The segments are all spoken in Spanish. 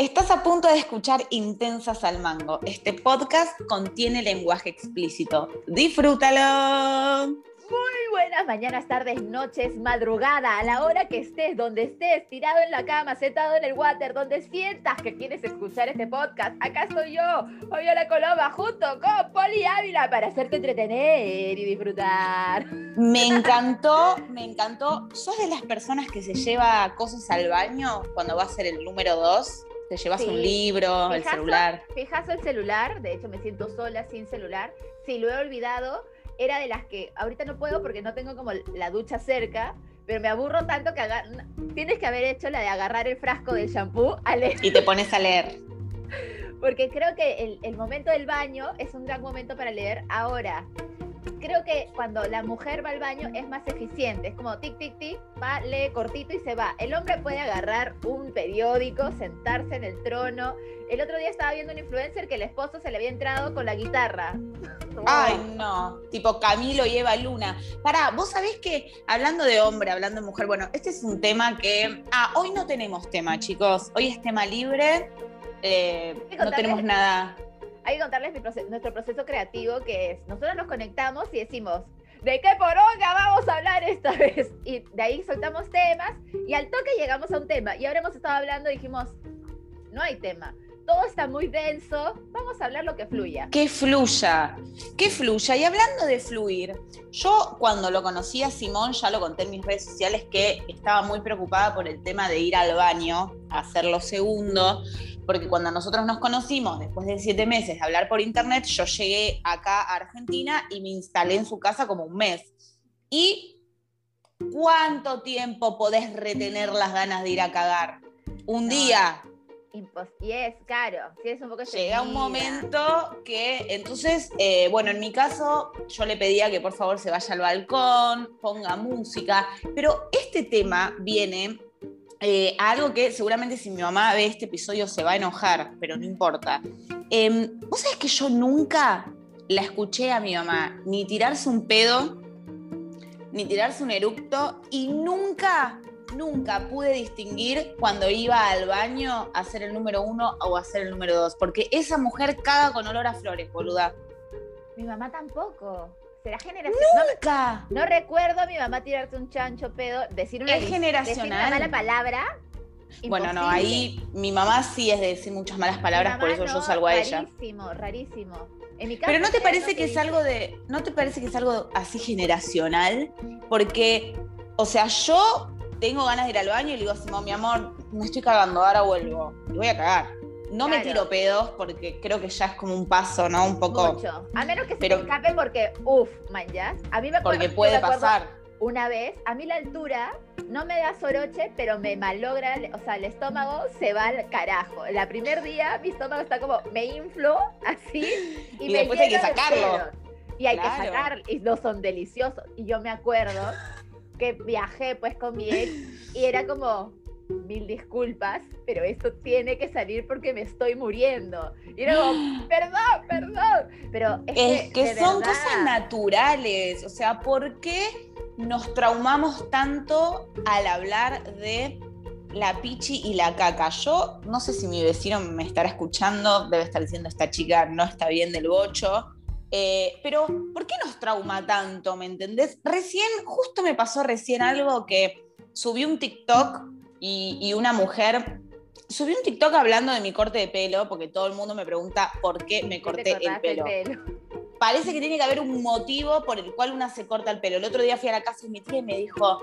Estás a punto de escuchar Intensas al Mango. Este podcast contiene lenguaje explícito. ¡Disfrútalo! Muy buenas mañanas, tardes, noches, madrugada, a la hora que estés, donde estés, tirado en la cama, sentado en el water, donde sientas que quieres escuchar este podcast. Acá estoy yo, la Coloma, junto con Poli Ávila para hacerte entretener y disfrutar. Me encantó, me encantó. ¿Sos de las personas que se lleva cosas al baño cuando va a ser el número dos? Te llevas un libro, el celular. Fijaso el celular, de hecho me siento sola sin celular. Si lo he olvidado, era de las que ahorita no puedo porque no tengo como la ducha cerca, pero me aburro tanto que tienes que haber hecho la de agarrar el frasco del shampoo a leer. Y te pones a leer. Porque creo que el, el momento del baño es un gran momento para leer ahora creo que cuando la mujer va al baño es más eficiente. Es como tic, tic, tic, va, lee cortito y se va. El hombre puede agarrar un periódico, sentarse en el trono. El otro día estaba viendo un influencer que el esposo se le había entrado con la guitarra. Ay, no. Tipo Camilo y Eva Luna. Pará, vos sabés que hablando de hombre, hablando de mujer, bueno, este es un tema que. Ah, hoy no tenemos tema, chicos. Hoy es tema libre. Eh, no tenemos nada hay contarles nuestro proceso creativo, que es, nosotros nos conectamos y decimos, ¿de qué poronga vamos a hablar esta vez? Y de ahí soltamos temas y al toque llegamos a un tema. Y ahora hemos estado hablando y dijimos, no hay tema. Todo está muy denso, vamos a hablar lo que fluya. Que fluya, que fluya. Y hablando de fluir, yo cuando lo conocí a Simón, ya lo conté en mis redes sociales, que estaba muy preocupada por el tema de ir al baño, a hacer lo segundo porque cuando nosotros nos conocimos, después de siete meses de hablar por internet, yo llegué acá a Argentina y me instalé en su casa como un mes. ¿Y cuánto tiempo podés retener las ganas de ir a cagar? Un día. Y es, claro, si es un poco Llega un momento que, entonces, eh, bueno, en mi caso, yo le pedía que por favor se vaya al balcón, ponga música, pero este tema viene eh, algo que seguramente si mi mamá ve este episodio se va a enojar, pero no importa. Eh, Vos sabés que yo nunca la escuché a mi mamá ni tirarse un pedo, ni tirarse un eructo, y nunca, nunca pude distinguir cuando iba al baño a hacer el número uno o a hacer el número dos, porque esa mujer caga con olor a flores, boluda. Mi mamá tampoco. ¿Será generacional? ¡Nunca! No, recuerdo a mi mamá tirarte un chancho pedo, decir una, es generacional. Decir una mala palabra. Bueno, no, ahí mi mamá sí es de decir muchas malas palabras, por eso yo salgo a ella. Rarísimo, rarísimo. Pero no te parece que es algo de, no te parece que es algo así generacional, porque, o sea, yo tengo ganas de ir al baño y le digo así, mi amor, me estoy cagando, ahora vuelvo y voy a cagar. No me tiro pedos porque creo que ya es como un paso, ¿no? Un poco. Mucho. A menos que se me escape porque, uff, man, ya. A mí me Porque puede pasar. Una vez, a mí la altura no me da soroche, pero me malogra, o sea, el estómago se va al carajo. El primer día mi estómago está como, me inflo así y, y después hay que sacarlo. Y hay que sacar, y no son deliciosos. Y yo me acuerdo que viajé pues con mi ex y era como, mil disculpas, pero esto tiene que salir porque me estoy muriendo. Y luego, perdón, perdón. Pero es, que, son cosas naturales. O sea, ¿por qué nos traumamos tanto al hablar de la pichi y la caca? Yo no sé si mi vecino me estará escuchando, debe estar diciendo esta chica no está bien del bocho. Eh, pero, ¿por qué nos trauma tanto? ¿Me entendés? Recién, justo me pasó recién algo que subí un TikTok y, una mujer subí un TikTok hablando de mi corte de pelo, porque todo el mundo me pregunta por qué me corté el pelo. Parece que tiene que haber un motivo por el cual una se corta el pelo. El otro día fui a la casa de mi tía y me dijo,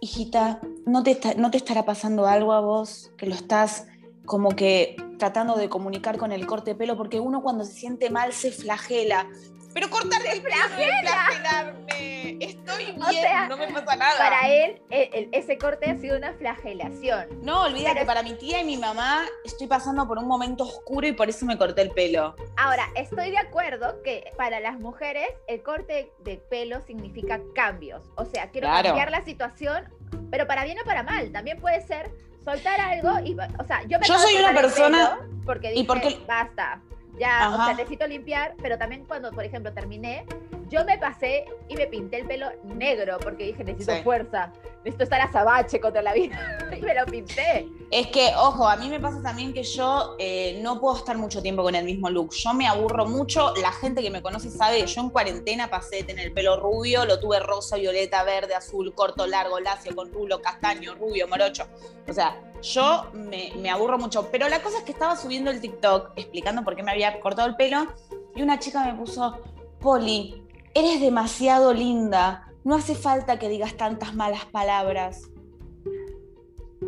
hijita, ¿no te, ¿no te estará pasando algo a vos? Que lo estás como que tratando de comunicar con el corte de pelo, porque uno cuando se siente mal se flagela. Pero cortarle el pelo flagelarme. Estoy bien, no me pasa nada. Para él, ese corte ha sido una flagelación. No, olvídate, para mi tía y mi mamá estoy pasando por un momento oscuro y por eso me corté el pelo. Ahora, estoy de acuerdo que para las mujeres el corte de pelo significa cambios. O sea, quiero cambiar la situación, pero para bien o para mal. También puede ser soltar algo y, o sea, yo me Yo soy una persona porque dije, y porque basta ya, o sea, necesito limpiar, pero también cuando, por ejemplo, terminé, yo me pasé y me pinté el pelo negro porque dije, necesito Sí. fuerza, necesito estar azabache contra la vida y me lo pinté. Es que, ojo, a mí me pasa también que yo eh, no puedo estar mucho tiempo con el mismo look. Yo me aburro mucho. La gente que me conoce sabe que yo en cuarentena pasé de tener el pelo rubio, lo tuve rosa, violeta, verde, azul, corto, largo, lacio, con rulo, castaño, rubio, morocho. O sea, yo me, aburro mucho. Pero la cosa es que estaba subiendo el TikTok explicando por qué me había cortado el pelo y una chica me puso, Poli, eres demasiado linda. No hace falta que digas tantas malas palabras.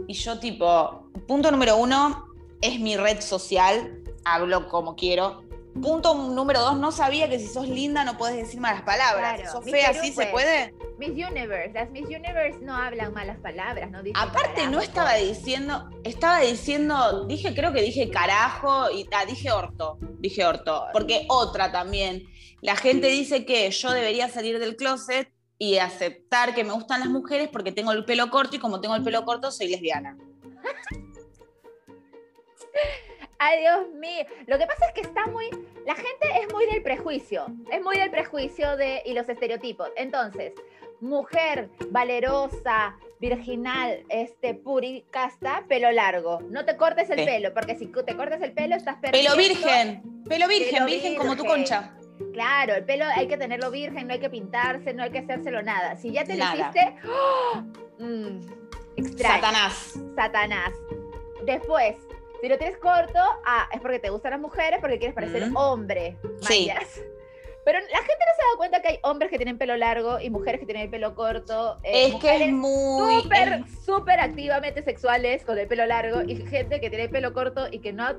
Y yo tipo, punto número uno, es mi red social, hablo como quiero. Punto número dos, no sabía que si sos linda no puedes decir malas palabras. Claro, Si sos fea, ¿sí se puede? Miss Universe, las Miss Universe no hablan malas palabras, no dicen Aparte no estaba diciendo, estaba diciendo, dije, creo que dije carajo y ah, dije orto, dije orto, porque otra también. La gente dice que yo debería salir del closet y aceptar que me gustan las mujeres porque tengo el pelo corto y como tengo el pelo corto soy lesbiana. Ay, Dios mío. Lo que pasa es que está muy. La gente es muy del prejuicio. Es muy del prejuicio de, y los estereotipos. Entonces, mujer valerosa, virginal, este, puri, casta, pelo largo. No te cortes el Sí. pelo, porque si te cortas el pelo estás perdiendo. Pelo virgen, pelo virgen, Pelo virgen como tu concha. Claro, el pelo hay que tenerlo virgen, no hay que pintarse, no hay que hacérselo nada. Si ya te lo hiciste, ¡oh! Mm, extraño. Satanás. Satanás. Después, si lo tienes corto, ah, es porque te gustan las mujeres, porque quieres parecer Mm. hombre. Sí. mayas. Pero la gente no se da cuenta que hay hombres que tienen pelo largo y mujeres que tienen el pelo corto. eh, Es que es muy. súper, es- súper activamente sexuales con el pelo largo y gente que tiene el pelo corto y que no ha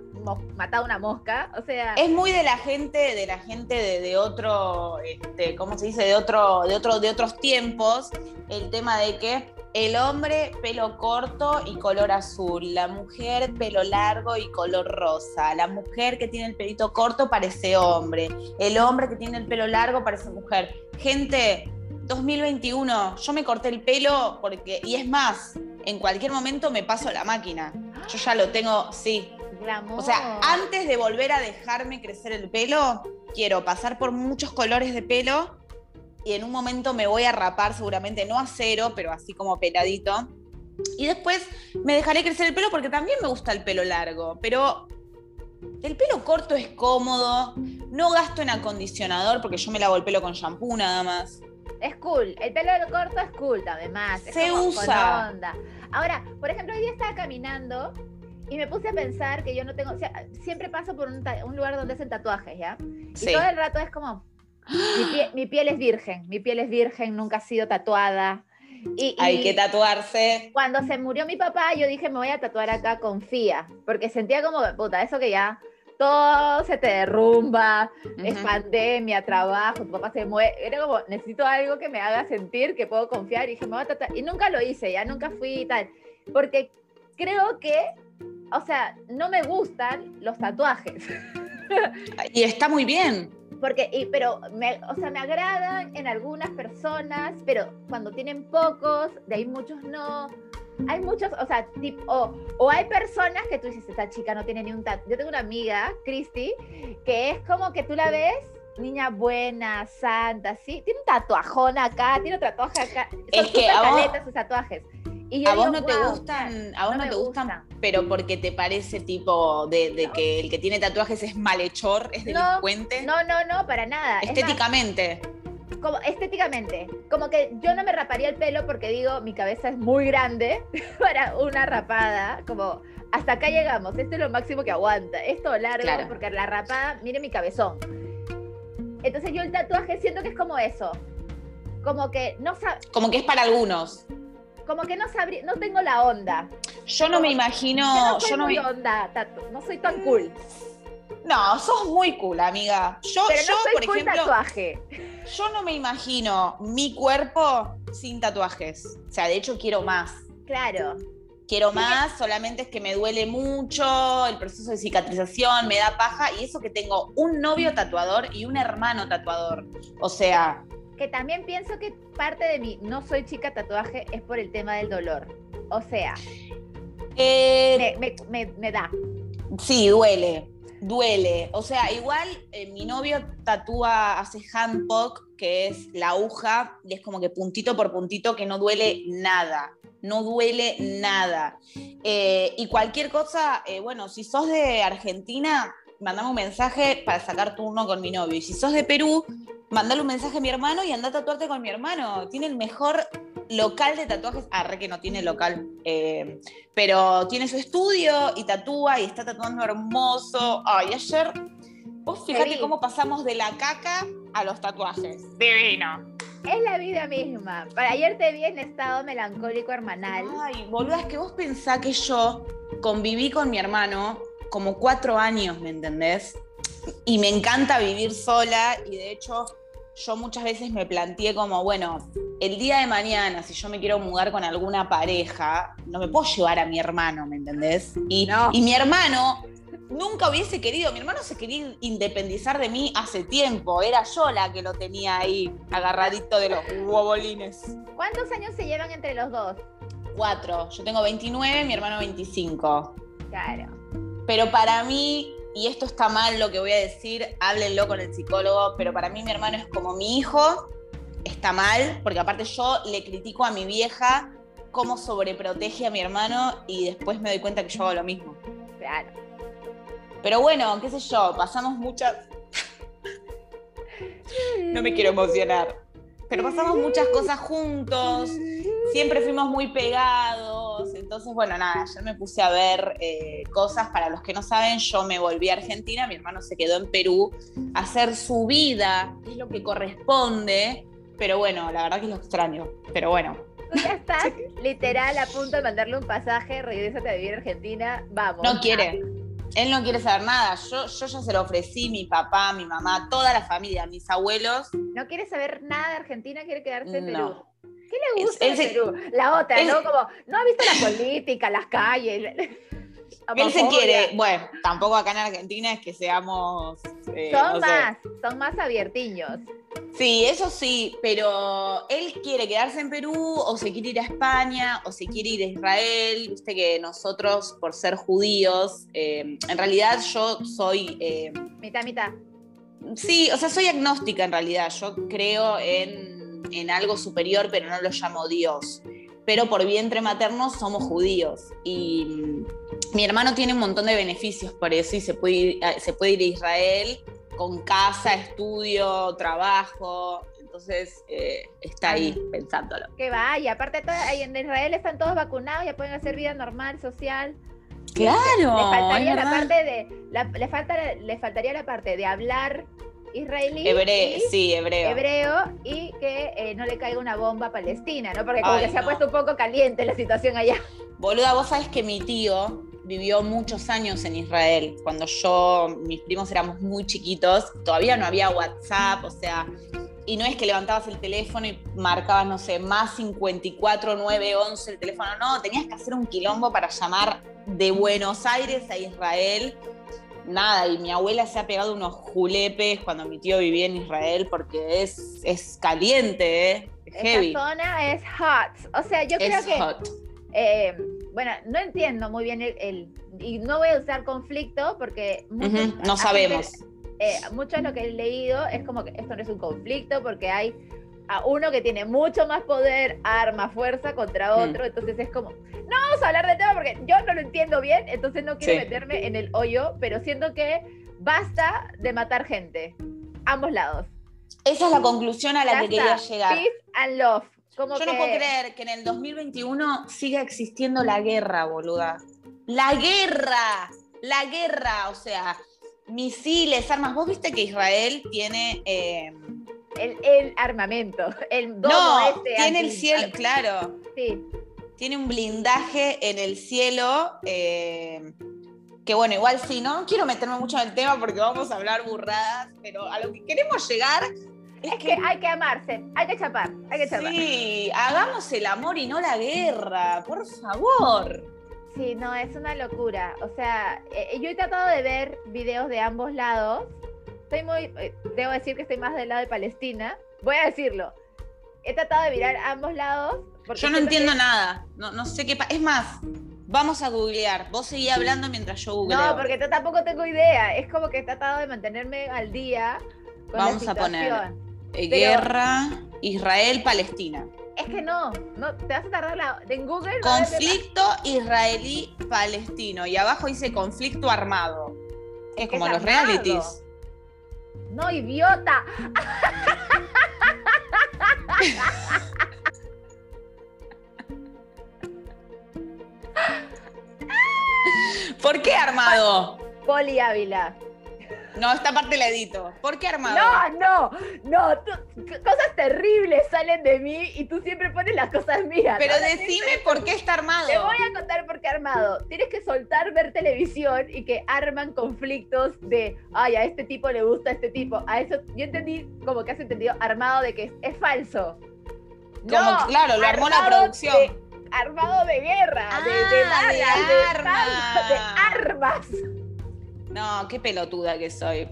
matado una mosca. O sea, Es muy de la gente, de la gente de, de otro, este, ¿cómo se dice? De otro, de otro, de otros tiempos, el tema de que el hombre pelo corto y color azul, la mujer pelo largo y color rosa, la mujer que tiene el pelito corto parece hombre, el hombre que tiene el pelo largo parece mujer. Gente, 2021, yo me corté el pelo porque, y es más, en cualquier momento me paso la máquina. Yo ya lo tengo, sí, glamour. o sea, antes de volver a dejarme crecer el pelo, quiero pasar por muchos colores de pelo y en un momento me voy a rapar seguramente, no a cero, pero así como peladito. Y después me dejaré crecer el pelo porque también me gusta el pelo largo, pero el pelo corto es cómodo, no gasto en acondicionador porque yo me lavo el pelo con shampoo nada más. Es cool. El pelo corto es cool además. Se usa. onda. Ahora, por ejemplo, hoy día estaba caminando y me puse a pensar que yo no tengo. o sea, siempre paso por un, lugar donde hacen tatuajes, ¿ya? Y Sí. todo el rato es como. Mi, pie- mi piel es virgen. Mi piel es virgen, nunca ha sido tatuada. Y, Hay y que tatuarse. cuando se murió mi papá, yo dije, me voy a tatuar acá con FIA. Porque sentía como, puta, eso que ya todo se te derrumba, es Ujú. pandemia, trabajo, tu papá se muere. Era como, necesito algo que me haga sentir que puedo confiar. Y dije, me voy a tratar. Y nunca lo hice, ya nunca fui y tal. Porque creo que, o sea, no me gustan los tatuajes. Y está muy bien. Porque, y- pero, me, o sea, me agradan en algunas personas, pero cuando tienen pocos, de ahí muchos no. Hay muchos, o sea, tip- o, o hay personas que tú dices, esta chica no tiene ni un tatuaje. Yo tengo una amiga, Christy, que es como que tú la ves, niña buena, santa, sí, tiene un tatuajón acá, tiene un tatuaje acá. Son Es que súper a vos- caletas sus tatuajes. Y yo A vos no te "Guau, gustan, a vos no te gustan, gustan". pero porque te parece tipo de, de que el que tiene tatuajes es malhechor, es delincuente. No, no, no, para nada. Es más, Estéticamente. como estéticamente, como que yo no me raparía el pelo porque digo, mi cabeza es muy grande para una rapada, como hasta acá llegamos, esto es lo máximo que aguanta, esto largo, Claro. porque la rapada, mire mi cabezón. Entonces yo el tatuaje siento que es como eso, como que no sab- Como que es para algunos. Como que no sabría, no tengo la onda. Yo no me imagino. yo no soy Yo no, muy me- onda, no soy tan cool. no, sos muy cool, amiga. Yo, Pero yo no soy por cool ejemplo, tatuaje. yo no me imagino mi cuerpo sin tatuajes. O sea, de hecho quiero más. Claro. Quiero más, solamente es que me duele mucho, el proceso de cicatrización me da paja y eso que tengo un novio tatuador y un hermano tatuador. O sea, Que también pienso que parte de mi no soy chica tatuaje es por el tema del dolor. O sea, eh, me, me- me- me da. sí, duele. duele. O sea, igual eh, mi novio tatúa, hace handpoke, que es la aguja, y es como que puntito por puntito que no duele nada. No duele nada. Eh, y cualquier cosa, bueno, si sos de Argentina, mandame un mensaje para sacar turno con mi novio. Y si sos de Perú, mandale un mensaje a mi hermano y anda a tatuarte con mi hermano. Tiene el mejor local de tatuajes. Ah, re que no tiene local. eh, pero tiene su estudio y tatúa y está tatuando hermoso. Ay, ayer. Vos fíjate cómo pasamos de la caca a los tatuajes. Divino. Es la vida misma. Para ayer te vi en estado melancólico hermanal. Ay, boluda, es que vos pensás que yo conviví con mi hermano como cuatro años, ¿me entendés? Y me encanta vivir sola y de hecho yo muchas veces me planteé como, bueno, el día de mañana, si yo me quiero mudar con alguna pareja, no me puedo llevar a mi hermano, ¿me entendés? Y, No. y mi hermano nunca hubiese querido, mi hermano se quería independizar de mí hace tiempo, era yo la que lo tenía ahí agarradito de los huevolines. ¿Cuántos años se llevan entre los dos? Cuatro. Yo tengo 29, mi hermano 25. Claro. Pero para mí, y esto está mal lo que voy a decir, háblenlo con el psicólogo, pero para mí mi hermano es como mi hijo, está mal, porque aparte yo le critico a mi vieja cómo sobreprotege a mi hermano y después me doy cuenta que yo hago lo mismo. Claro. Pero bueno, qué sé yo, pasamos muchas... No me quiero emocionar. Pero pasamos muchas cosas juntos, siempre fuimos muy pegados. Entonces, bueno, nada, ayer me puse a ver eh, cosas. Para los que no saben, yo me volví a Argentina, mi hermano se quedó en Perú a hacer su vida, que es lo que corresponde. Pero bueno, la verdad que lo extraño. Pero bueno, Tú ya estás literal a punto de mandarle un pasaje, regrésate a vivir a Argentina, vamos. no quiere. Él no quiere saber nada. Yo, yo ya se lo ofrecí, mi papá, mi mamá, toda la familia, mis abuelos. No quiere saber nada de Argentina, quiere quedarse en Perú. ¿Qué le gusta se- Perú? La otra, ¿no? Como, no ha visto la política, las calles. Él se quiere, bueno, tampoco acá en Argentina es que seamos... eh, Son no sé. más, son más abiertiños. Sí, eso sí, pero él quiere quedarse en Perú o se quiere ir a España o se quiere ir a Israel. Viste que nosotros, por ser judíos, eh, en realidad yo soy... eh, Mitad, mitad. sí, o sea, soy agnóstica en realidad. Yo creo en, en algo superior, pero no lo llamo Dios. Pero por vientre materno somos judíos. Y mm, mi hermano tiene un montón de beneficios por eso y se puede ir, a- se puede ir a Israel con casa, estudio, trabajo. Entonces eh, está ahí pensándolo. Que vaya, aparte en Israel están todos vacunados, ya pueden hacer vida normal, social. Claro. le faltaría la parte de, la- le, falta, le faltaría la parte de hablar israelí Hebreo, y sí, hebreo. hebreo y que eh, no le caiga una bomba a Palestina, ¿no? Porque como Ay, que se ha puesto un poco caliente la situación allá. Boluda, vos sabés que mi tío vivió muchos años en Israel. Cuando yo, mis primos éramos muy chiquitos, todavía no había WhatsApp, o sea, y no es que levantabas el teléfono y marcabas, no sé, más 54 9 11 el teléfono, no, tenías que hacer un quilombo para llamar de Buenos Aires a Israel. Nada, y mi abuela se ha pegado unos julepes cuando mi tío vivía en Israel porque es, es caliente, ¿eh? Es heavy. Esa zona es hot. O sea, yo creo Es que hot. eh, bueno, no entiendo muy bien el, el- y no voy a usar conflicto porque muchos- no sabemos. gente- eh, mucho de lo que he leído es como que esto no es un conflicto porque hay a uno que tiene mucho más poder, arma, fuerza contra Mm. otro, entonces es como, no vamos a hablar del tema porque yo no lo entiendo bien, entonces no quiero Sí. meterme en el hoyo, pero siento que basta de matar gente, ambos lados. Esa es la conclusión a la que quería llegar. Peace and love. Como Yo que- no puedo creer que en el 2021 siga existiendo la guerra, boluda. ¡La guerra! La guerra, o sea, misiles, armas. Vos viste que Israel tiene. eh, El, el armamento, el domo no, este tiene el cielo, anti- claro. Sí, Tiene un blindaje en el cielo. eh, que bueno, igual sí, no quiero meterme mucho en el tema porque vamos a hablar burradas, pero a lo que queremos llegar es, es que hay que amarse, hay que chapar, hay que chapar. Sí, hagamos el amor y no la guerra, por favor. Sí, no, es una locura. O sea, eh, yo he tratado de ver videos de ambos lados. Estoy muy, eh, debo decir que estoy más del lado de Palestina. Voy a decirlo. He tratado de mirar ambos lados. Yo no que- entiendo nada, no, no sé qué pasa. Es más, Vamos a googlear. Vos seguí hablando mientras yo googleo. No, porque yo tampoco tengo idea. Es como que he tratado de mantenerme al día con Vamos la a poner eh, guerra Israel-Palestina. Es que no, no, te vas a tardar la, en Google. Conflicto israelí-palestino. Y abajo dice conflicto armado. Es como los realities. No, idiota. ¿Por qué armado? Poli Ávila. No, esta parte la edito. ¿Por qué armado? No, no, no. tú- cosas terribles salen de mí y tú siempre pones las cosas mías. Pero Ahora decime por qué está armado. Te voy a contar por qué armado. Tienes que soltar ver televisión y que arman conflictos de, ay, a este tipo le gusta a este tipo. A eso yo entendí como que has entendido armado de que es, es falso. Como, No, claro, lo armó la producción. de- armado de guerra, de, de Ah, de balas, de, armas. armas, de armas. No, qué pelotuda que soy.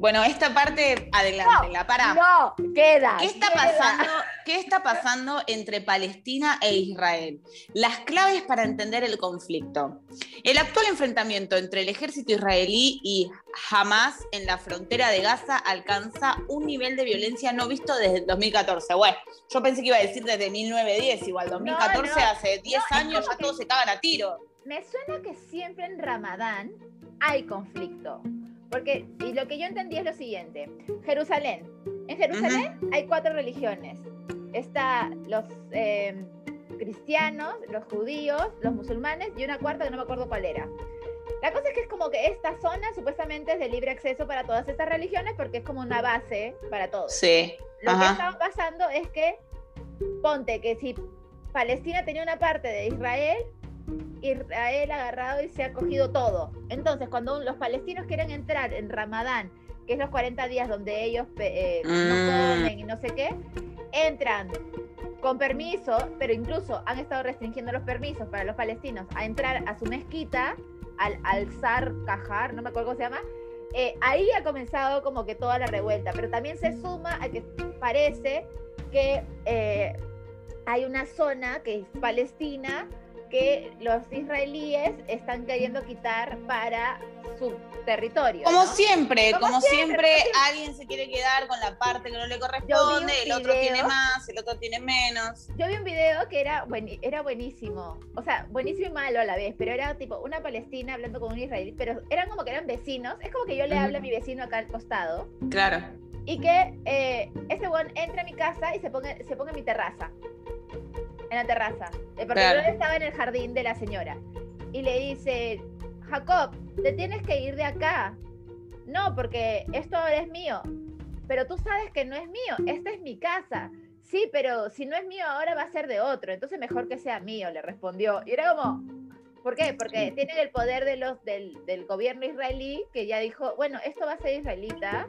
Bueno, esta parte, adelántenla, para. No, queda. ¿Qué está queda. pasando? ¿Qué está pasando entre Palestina e Israel? Las claves para entender el conflicto. El actual enfrentamiento entre el ejército israelí y Hamas en la frontera de Gaza alcanza un nivel de violencia no visto desde el 2014. Bueno, yo pensé que iba a decir desde 1910, igual 2014 no. hace 10 No, es años ya que- todos se cagan a tiro. Me suena que siempre en Ramadán hay conflicto. Porque, y lo que yo entendí es lo siguiente: Jerusalén. En Jerusalén hay cuatro religiones. Está los eh, cristianos, los judíos, los musulmanes y una cuarta que no me acuerdo cuál era. La cosa es que es como que esta zona supuestamente es de libre acceso para todas estas religiones porque es como una base para todos. Sí. Lo Ajá. que estaba pasando es que, ponte que si Palestina tenía una parte de Israel, Israel ha agarrado y se ha cogido todo. Entonces, cuando los palestinos quieren entrar en Ramadán, que es los 40 días donde ellos eh, no Mm. comen y no sé qué, entran con permiso, pero incluso han estado restringiendo los permisos para los palestinos a entrar a su mezquita, al alzar Cajar, no me acuerdo cómo se llama, eh, ahí ha comenzado como que toda la revuelta, pero también se suma a que parece que eh, hay una zona que es Palestina que los israelíes están queriendo quitar para su territorio. Como ¿no? siempre, Como como, siempre, siempre, alguien se quiere quedar con la parte que no le corresponde, el otro tiene más, el otro tiene menos. Yo vi un video que era, bueni- era buenísimo, o sea, buenísimo y malo a la vez, pero era tipo una palestina hablando con un israelí, pero eran como que eran vecinos, es como que yo le hablo a mi vecino acá al costado, Claro. y que eh, este buen entra a mi casa y se ponga, se ponga en mi terraza. En la terraza. Eh, porque Claro. estaba en el jardín de la señora. Y le dice, Jacob, te tienes que ir de acá. No, porque esto ahora es mío. Pero tú sabes que no es mío. Esta es mi casa. Sí, pero si no es mío ahora va a ser de otro. Entonces mejor que sea mío, le respondió. Y era como, ¿por qué? Porque tienen el poder de los, del, del gobierno israelí que ya dijo, bueno, esto va a ser israelita.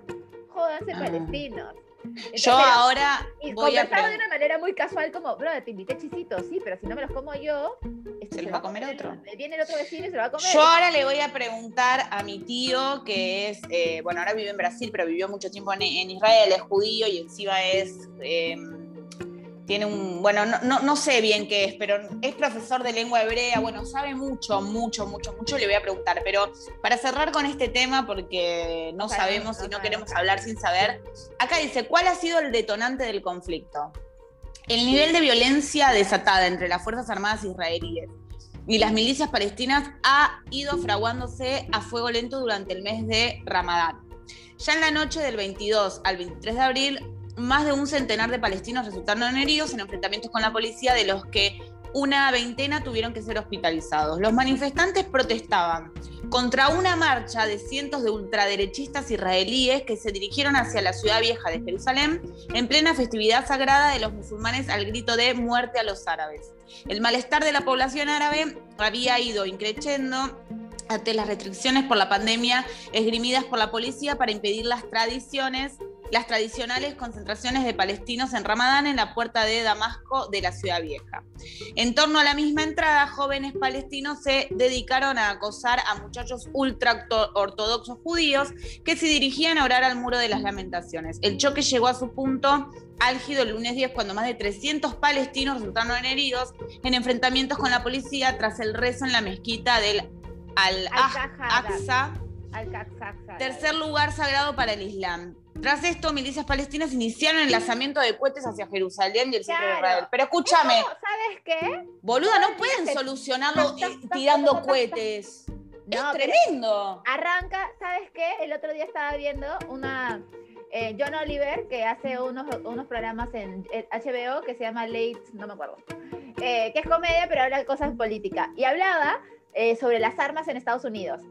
Jódanse Ah. palestinos. Entonces, Yo ahora y voy a conversaba de una manera muy casual, como, bro, te invité chisitos, sí, pero si no me los como yo, este, Se los va a comer otro. Viene el otro vecino y se lo va a comer. Yo ahora le voy a preguntar a mi tío, que es, eh, bueno, ahora vive en Brasil, pero vivió mucho tiempo en, en Israel, es judío y encima es, eh, tiene un, bueno, no, no, no sé bien qué es, pero es profesor de lengua hebrea, bueno, sabe mucho, mucho, mucho, mucho, le voy a preguntar, pero para cerrar con este tema, porque no sabemos y no queremos hablar sin saber, acá dice, ¿cuál ha sido el detonante del conflicto? El nivel de violencia desatada entre las Fuerzas Armadas israelíes y las milicias palestinas ha ido fraguándose a fuego lento durante el mes de Ramadán. Ya en la noche del 22 al 23 de abril, más de un centenar de palestinos resultaron heridos en enfrentamientos con la policía, de los que una veintena tuvieron que ser hospitalizados. Los manifestantes protestaban contra una marcha de cientos de ultraderechistas israelíes que se dirigieron hacia la ciudad vieja de Jerusalén en plena festividad sagrada de los musulmanes al grito de muerte a los árabes. El malestar de la población árabe había ido increciendo ante las restricciones por la pandemia esgrimidas por la policía para impedir las tradiciones las tradicionales concentraciones de palestinos en Ramadán en la puerta de Damasco de la ciudad vieja. En torno a la misma entrada, jóvenes palestinos se dedicaron a acosar a muchachos ultra ortodoxos judíos que se dirigían a orar al muro de las lamentaciones. El choque llegó a su punto álgido el lunes 10 cuando más de 300 palestinos resultaron heridos en enfrentamientos con la policía tras el rezo en la mezquita del Al-Aqsa, tercer lugar sagrado para el Islam. Tras esto, milicias palestinas iniciaron el lanzamiento de cohetes hacia Jerusalén y el centro de Israel. Pero escúchame. ¿Sabes qué? Boluda, no pueden solucionarlo eh, tirando cohetes. No, es tremendo. Arranca, ¿sabes qué? El otro día estaba viendo una eh, John Oliver, que hace unos, unos programas en HBO que se llama Late, no me acuerdo, eh, que es comedia, pero habla de cosas en política. Y hablaba eh, sobre las armas en Estados Unidos.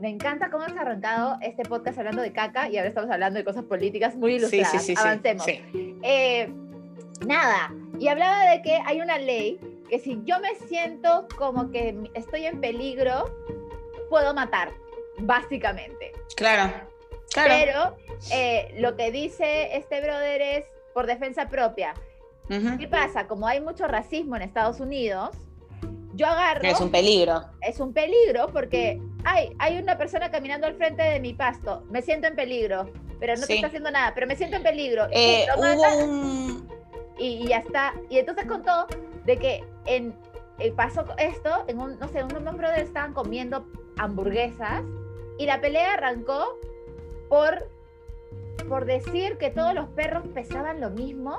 Me encanta cómo hemos arrancado este podcast hablando de caca y ahora estamos hablando de cosas políticas muy ilustradas. Sí, sí, sí, Avancemos. nada, y hablaba de que hay una ley que si yo me siento como que estoy en peligro, puedo matar, básicamente. Claro. Pero eh, lo que dice este brother es por defensa propia. ¿Qué pasa? Como hay mucho racismo en Estados Unidos, yo agarro... Es un peligro. Es un peligro porque hay, hay una persona caminando al frente de mi pasto, me siento en peligro, pero no te está haciendo nada, pero me siento en peligro. Eh, hubo un... y, ya está. Y entonces contó de que en, eh, pasó esto, en un, no sé, unos brothers estaban comiendo hamburguesas y la pelea arrancó por, por decir que todos los perros pesaban lo mismo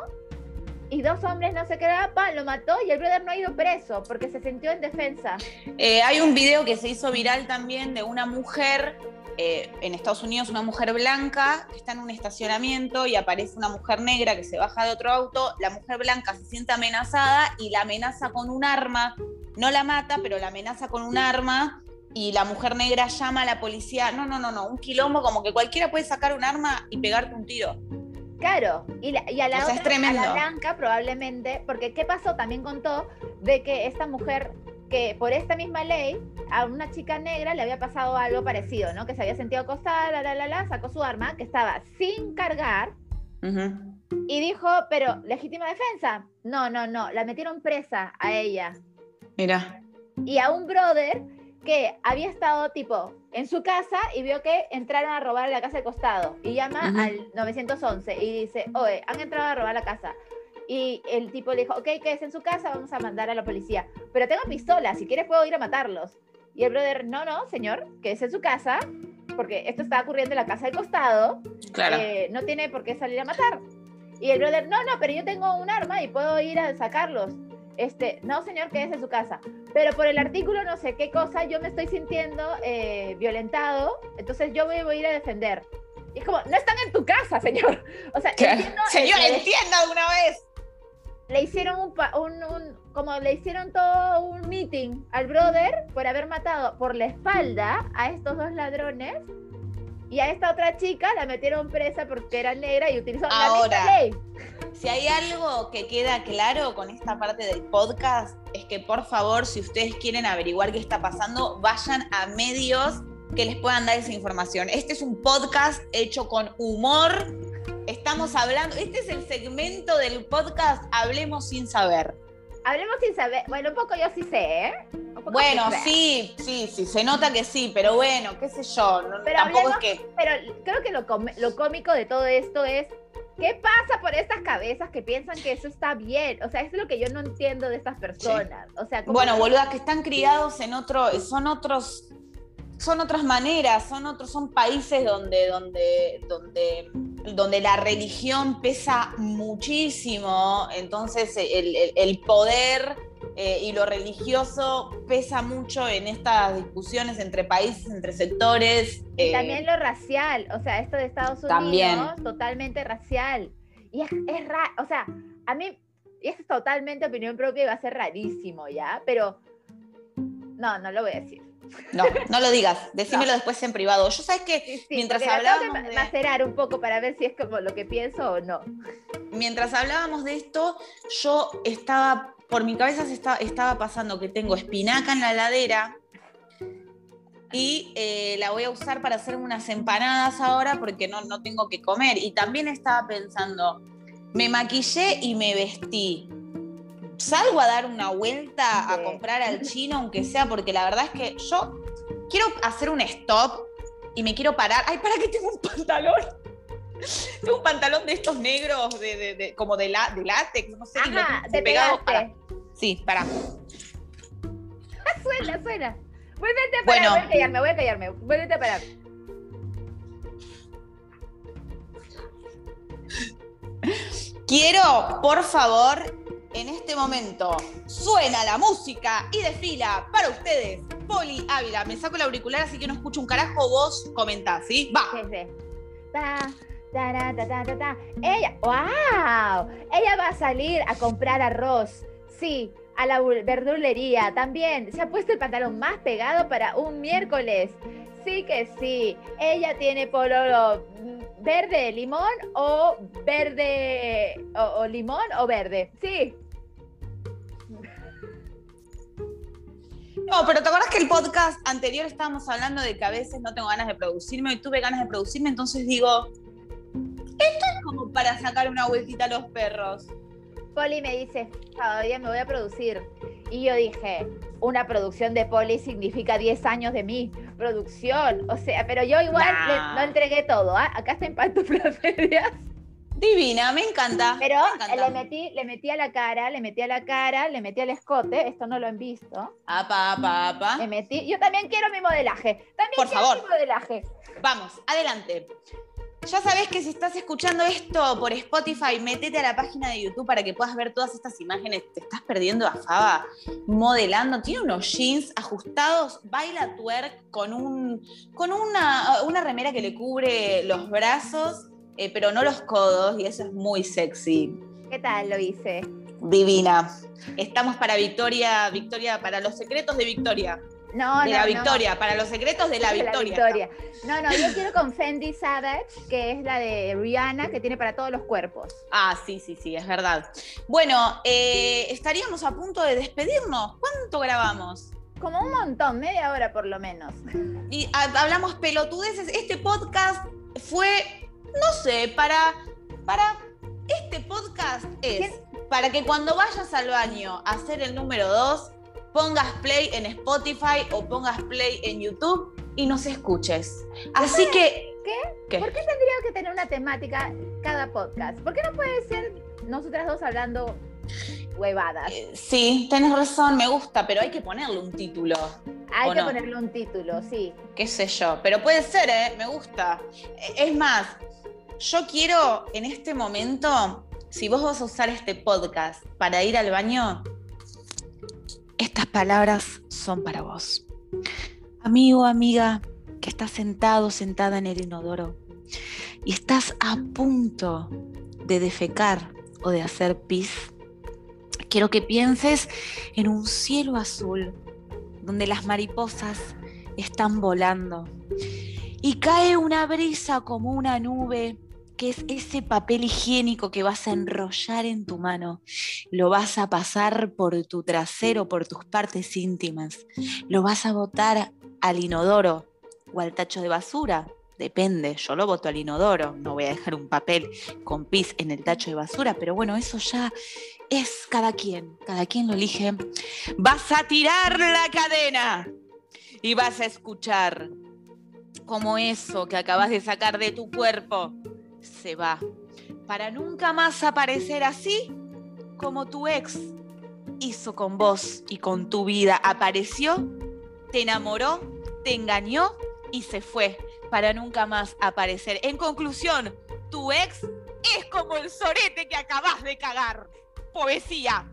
y dos hombres no se quedaban, lo mató y el brother no ha ido preso porque se sintió en defensa. Eh, hay un video que se hizo viral también de una mujer eh, en Estados Unidos, una mujer blanca que está en un estacionamiento y aparece una mujer negra que se baja de otro auto. La mujer blanca se siente amenazada y la amenaza con un arma. No la mata, pero la amenaza con un arma y la mujer negra llama a la policía, no, no, no, no, un quilombo como que cualquiera puede sacar un arma y pegarte un tiro. Claro, y, a la otra, a la blanca probablemente, porque ¿qué pasó? También contó de que esta mujer, que por esta misma ley, a una chica negra le había pasado algo parecido, ¿no? Que se había sentido acostada, la, la, la, la, sacó su arma, que estaba sin cargar, y dijo, pero, ¿legítima defensa? No, no, no, la metieron presa a ella. Mira. Y a un brother que había estado tipo en su casa y vio que entraron a robar la casa de costado y llama al 911 y dice, oye, han entrado a robar la casa. Y el tipo le dijo, ok, que es en su casa, vamos a mandar a la policía. Pero tengo pistola, si quieres puedo ir a matarlos. Y el brother, no, no, señor, que es en su casa, porque esto está ocurriendo en la casa del costado. Claro. Eh, no tiene por qué salir a matar. Y el brother, no, no, pero yo tengo un arma y puedo ir a sacarlos. Este, no, señor, quédese en su casa. Pero por el artículo no sé qué cosa, yo me estoy sintiendo eh, violentado, entonces yo voy, a ir a defender. Y es como, no están en tu casa, señor. O sea, entiendo, señor, entienda de una vez. Le hicieron un, un, un, como le hicieron todo un meeting al brother por haber matado por la espalda a estos dos ladrones y a esta otra chica la metieron presa porque era negra y utilizó Ahora, la misma ley. Si hay algo que queda claro con esta parte del podcast, es que por favor, si ustedes quieren averiguar qué está pasando, vayan a medios que les puedan dar esa información. Este es un podcast hecho con humor. Estamos hablando, este es el segmento del podcast Hablemos sin saber. Hablemos sin saber. Bueno, un poco yo sí sé, ¿eh? Bueno, sí, sí, sí, se nota que sí, pero bueno, qué sé yo. pero tampoco es que. Pero creo que lo, lo cómico de todo esto es. ¿Qué pasa por estas cabezas que piensan que eso está bien? O sea, eso es lo que yo no entiendo de estas personas. O sea, bueno, boluda, que están criados en otro, son otros, son otras maneras, son otros, son países donde, donde, donde donde la religión pesa muchísimo, entonces el, poder eh, y lo religioso pesa mucho en estas discusiones entre países, entre sectores. Y también eh, lo racial, o sea, esto de Estados Unidos, también. totalmente racial. Y es, es o sea, a mí, y es totalmente opinión propia y va a ser rarísimo, ¿ya? Pero, no, no lo voy a decir. No, no lo digas, decímelo después en privado. Yo sabes que mientras hablábamos. de... macerar un poco para ver si es como lo que pienso o no. Mientras hablábamos de esto, yo estaba, por mi cabeza se estaba, estaba pasando que tengo espinaca en la ladera y eh, la voy a usar para hacer unas empanadas ahora porque no, no tengo que comer. Y también estaba pensando, me maquillé y me vestí. Salgo a dar una vuelta a comprar al chino, aunque sea, porque la verdad es que yo quiero hacer un stop y me quiero parar. Ay, ¿para qué tengo un pantalón? Tengo un pantalón de estos negros, de, de- de- como de, la, de látex, no sé. Ajá, te pegado para- Sí, para. Suena, suena. Vuélvete a parar, Bueno. voy a callarme, voy a callarme. Vuélvete a parar. Quiero, por favor, en este momento, suena la música y desfila para ustedes. Poli Ávila, me saco el auricular así que no escucho un carajo, vos comentás, ¿sí? Va. Sí, sí. Ta, ta, ta, ta. Ella, wow, ella va a salir a comprar arroz. Sí, a la verdulería también. Se ha puesto el pantalón más pegado para un miércoles. Sí que sí. Ella tiene pololo mm, verde limón o verde o limón o verde. Sí. No, pero ¿te acordás que el podcast anterior estábamos hablando de que a veces no tengo ganas de producirme y tuve ganas de producirme? Entonces digo, esto es como para sacar una vueltita a los perros. Poli me dice, todavía me voy a producir. Y yo dije, una producción de Poli significa 10 años de mi producción. O sea, pero yo igual Nah. le- no entregué todo. ¿ah? Acá está en pantuflas medias. Divina, me encanta. Pero me encanta. le metí, le metí a la cara, le metí a la cara, le metí al escote. Esto no lo han visto. Apa, apa, apa. Le metí. Yo también quiero mi modelaje. También Por quiero favor. mi modelaje. Vamos, adelante. Ya sabes que si estás escuchando esto por Spotify, métete a la página de YouTube para que puedas ver todas estas imágenes. Te estás perdiendo a Faba modelando. Tiene unos jeans ajustados, baila twerk con, un, con una, una remera que le cubre los brazos, eh, pero no los codos, y eso es muy sexy. ¿Qué tal lo hice? Divina. Estamos para Victoria, Victoria, para los secretos de Victoria. No, de no, la no. Victoria, para los secretos de la De Victoria. No, no, yo quiero con Fendi Savage, que es la de Rihanna, que tiene para todos los cuerpos. Ah, sí, sí, sí, es verdad. Bueno, eh, estaríamos a punto de despedirnos. ¿Cuánto grabamos? Como un montón, media hora por lo menos. Y ha- hablamos pelotudeces. Este podcast fue, no sé, para, para, este podcast es para que cuando vayas al baño a hacer el número 2, pongas play en Spotify o pongas play en YouTube y nos escuches. Así que... ¿Qué? ¿Qué? ¿Por qué tendría que tener una temática cada podcast? ¿Por qué no puede ser nosotras dos hablando huevadas? Eh, Sí, tenés razón, me gusta, pero hay que ponerle un título. Hay ¿o que no? ponerle un título, sí. qué sé yo, pero puede ser, ¿eh? Me gusta. Eh, Es más, yo quiero en este momento, si vos vas a usar este podcast para ir al baño, estas palabras son para vos. Amigo, amiga, que estás sentado, sentada en el inodoro y estás a punto de defecar o de hacer pis, quiero que pienses en un cielo azul donde las mariposas están volando y cae una brisa como una nube que es ese papel higiénico que vas a enrollar en tu mano, lo vas a pasar por tu trasero, por tus partes íntimas, lo vas a botar al inodoro o al tacho de basura. Depende, yo lo boto al inodoro, no voy a dejar un papel con pis en el tacho de basura, pero bueno, eso ya es cada quien, cada quien lo elige. Vas a tirar la cadena y vas a escuchar como eso que acabas de sacar de tu cuerpo se va para nunca más aparecer así como tu ex hizo con vos y con tu vida. Apareció, te enamoró, te engañó y se fue para nunca más aparecer. En conclusión, tu ex es como el sorete que acabas de cagar. Poesía.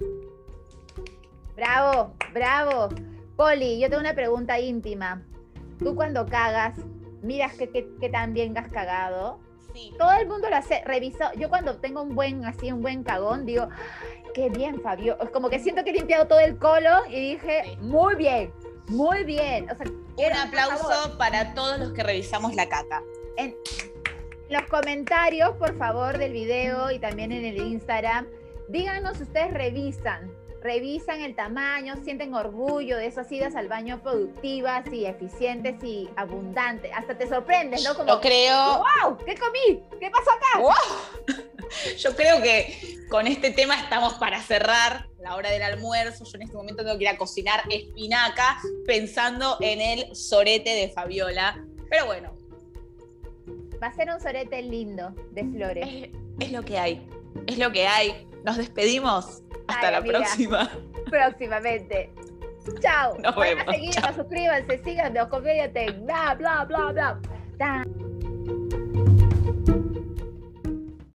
Bravo, bravo. Poli, yo tengo una pregunta íntima. Tú cuando cagas, miras que, que, que tan bien has cagado. Sí. Todo el mundo lo hace, reviso. Yo cuando tengo un buen, así, un buen cagón, digo, "Ay, qué bien, Fabio. Es como que siento que he limpiado todo el colo y dije, Sí. muy bien, muy bien. O sea, quiero, Un aplauso para todos los que revisamos la caca. en los comentarios, por favor, del video y también en el Instagram, díganos si ustedes revisan revisan el tamaño, sienten orgullo de esas idas al baño productivas y eficientes y abundantes. Hasta te sorprendes, ¿no? Como, Yo creo, ¡Wow! ¿Qué comí? ¿Qué pasó acá? ¡Wow! Yo creo que con este tema estamos para cerrar la hora del almuerzo. Yo en este momento tengo que ir a cocinar espinaca pensando en el sorete de Fabiola. Pero bueno, Va a ser un sorete lindo de flores. es, es lo que hay. Es lo que hay. Nos despedimos. Hasta Ay, la amiga. próxima. próximamente. Chao. Nos Vayan a vemos. seguirnos, suscríbanse, síganos, comédiate, bla, bla, bla, bla.